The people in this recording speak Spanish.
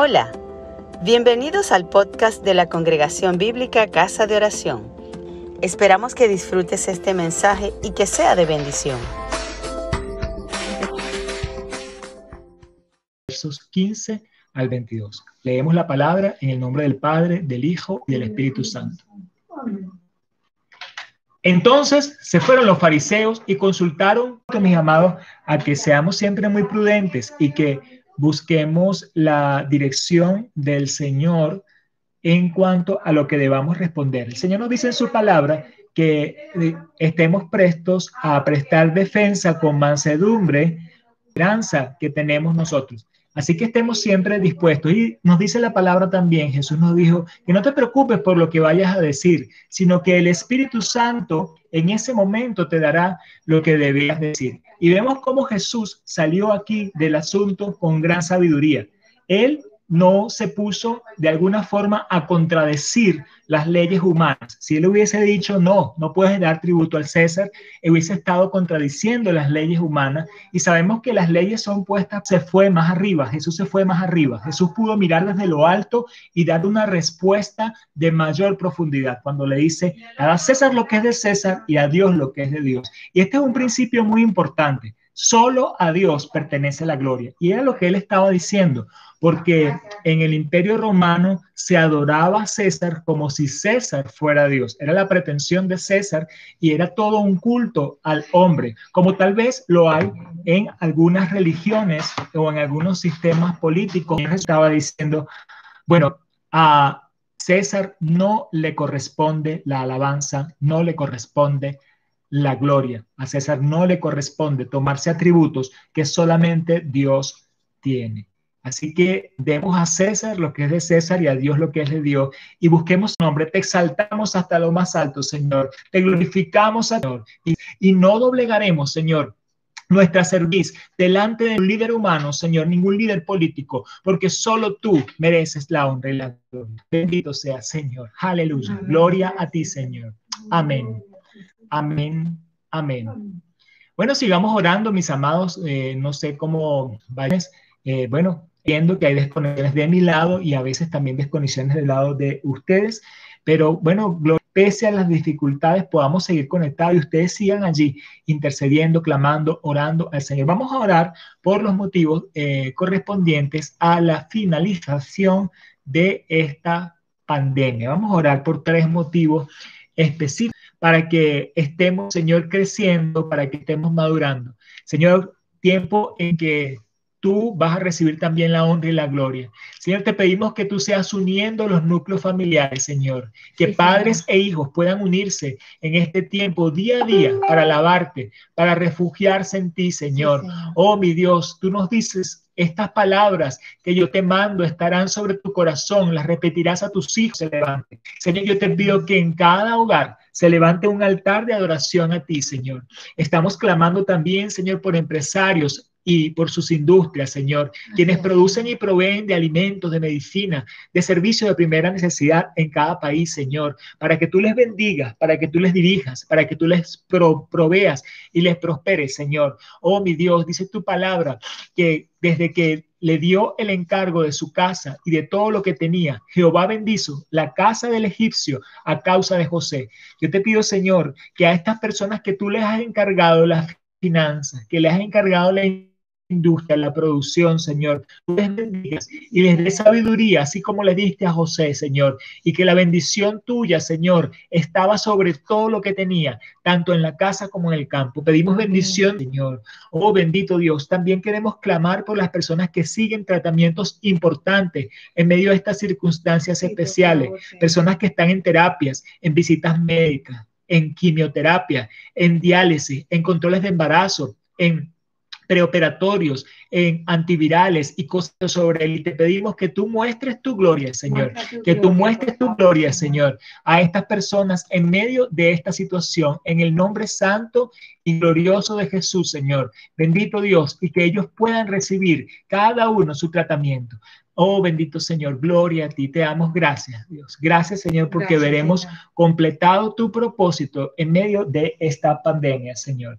Hola, bienvenidos al podcast de la Congregación Bíblica Casa de Oración. Esperamos que disfrutes este mensaje y que sea de bendición. Versos 15 al 22. Leemos la palabra en el nombre del Padre, del Hijo y del Espíritu Santo. Entonces se fueron los fariseos y consultaron, mis amados, a que seamos siempre muy prudentes y que busquemos la dirección del Señor en cuanto a lo que debamos responder. El Señor nos dice en su palabra que eh, estemos prestos a prestar defensa con mansedumbre, esperanza que tenemos nosotros. Así que estemos siempre dispuestos. Y nos dice la palabra también, Jesús nos dijo, que no te preocupes por lo que vayas a decir, sino que el Espíritu Santo en ese momento te dará lo que debías decir. Y vemos cómo Jesús salió aquí del asunto con gran sabiduría. Él no se puso de alguna forma a contradecir las leyes humanas. Si él hubiese dicho, no, no puedes dar tributo al César, hubiese estado contradiciendo las leyes humanas y sabemos que las leyes son puestas, se fue más arriba, Jesús se fue más arriba, Jesús pudo mirar desde lo alto y dar una respuesta de mayor profundidad cuando le dice, a César lo que es de César y a Dios lo que es de Dios. Y este es un principio muy importante. Solo a Dios pertenece la gloria. Y era lo que él estaba diciendo, porque en el imperio romano se adoraba a César como si César fuera Dios. Era la pretensión de César y era todo un culto al hombre, como tal vez lo hay en algunas religiones o en algunos sistemas políticos. Estaba diciendo, bueno, a César no le corresponde la alabanza, no le corresponde la gloria. A César no le corresponde tomarse atributos que solamente Dios tiene. Así que demos a César lo que es de César y a Dios lo que es de Dios y busquemos su nombre. Te exaltamos hasta lo más alto, Señor. Te glorificamos, Señor. Y, y no doblegaremos, Señor, nuestra serviz delante de un líder humano, Señor, ningún líder político, porque solo tú mereces la honra y la gloria. Bendito sea, Señor. Aleluya. Gloria a ti, Señor. Amén. Amén, amén. Bueno, sigamos orando, mis amados. Eh, no sé cómo vayas. Eh, bueno, viendo que hay desconexiones de mi lado y a veces también desconexiones del lado de ustedes. Pero bueno, pese a las dificultades, podamos seguir conectados y ustedes sigan allí intercediendo, clamando, orando al Señor. Vamos a orar por los motivos eh, correspondientes a la finalización de esta pandemia. Vamos a orar por tres motivos específicos para que estemos, Señor, creciendo, para que estemos madurando. Señor, tiempo en que tú vas a recibir también la honra y la gloria. Señor, te pedimos que tú seas uniendo los núcleos familiares, Señor, que padres e hijos puedan unirse en este tiempo día a día para alabarte, para refugiarse en ti, Señor. Oh, mi Dios, tú nos dices estas palabras que yo te mando estarán sobre tu corazón, las repetirás a tus hijos, se levante. Señor, yo te pido que en cada hogar se levante un altar de adoración a ti, Señor. Estamos clamando también, Señor, por empresarios, y por sus industrias, Señor, quienes producen y proveen de alimentos, de medicina, de servicios de primera necesidad en cada país, Señor, para que tú les bendigas, para que tú les dirijas, para que tú les proveas y les prosperes, Señor. Oh, mi Dios, dice tu palabra que desde que le dio el encargo de su casa y de todo lo que tenía. Jehová bendizo la casa del egipcio a causa de José. Yo te pido, Señor, que a estas personas que tú les has encargado las finanzas, que les has encargado la industria, la producción, Señor. Tú les bendigas y les dé sabiduría, así como le diste a José, Señor. Y que la bendición tuya, Señor, estaba sobre todo lo que tenía, tanto en la casa como en el campo. Pedimos bendición, Señor. Oh, bendito Dios. También queremos clamar por las personas que siguen tratamientos importantes en medio de estas circunstancias especiales. Personas que están en terapias, en visitas médicas, en quimioterapia, en diálisis, en controles de embarazo, en preoperatorios, en antivirales y cosas sobre él. Y te pedimos que tú muestres tu gloria, Señor, que tú muestres tu gloria, Señor, a estas personas en medio de esta situación, en el nombre santo y glorioso de Jesús, Señor. Bendito Dios, y que ellos puedan recibir cada uno su tratamiento. Oh, bendito Señor, gloria a ti, te damos gracias, Dios. Gracias, Señor, porque veremos completado tu propósito en medio de esta pandemia, Señor.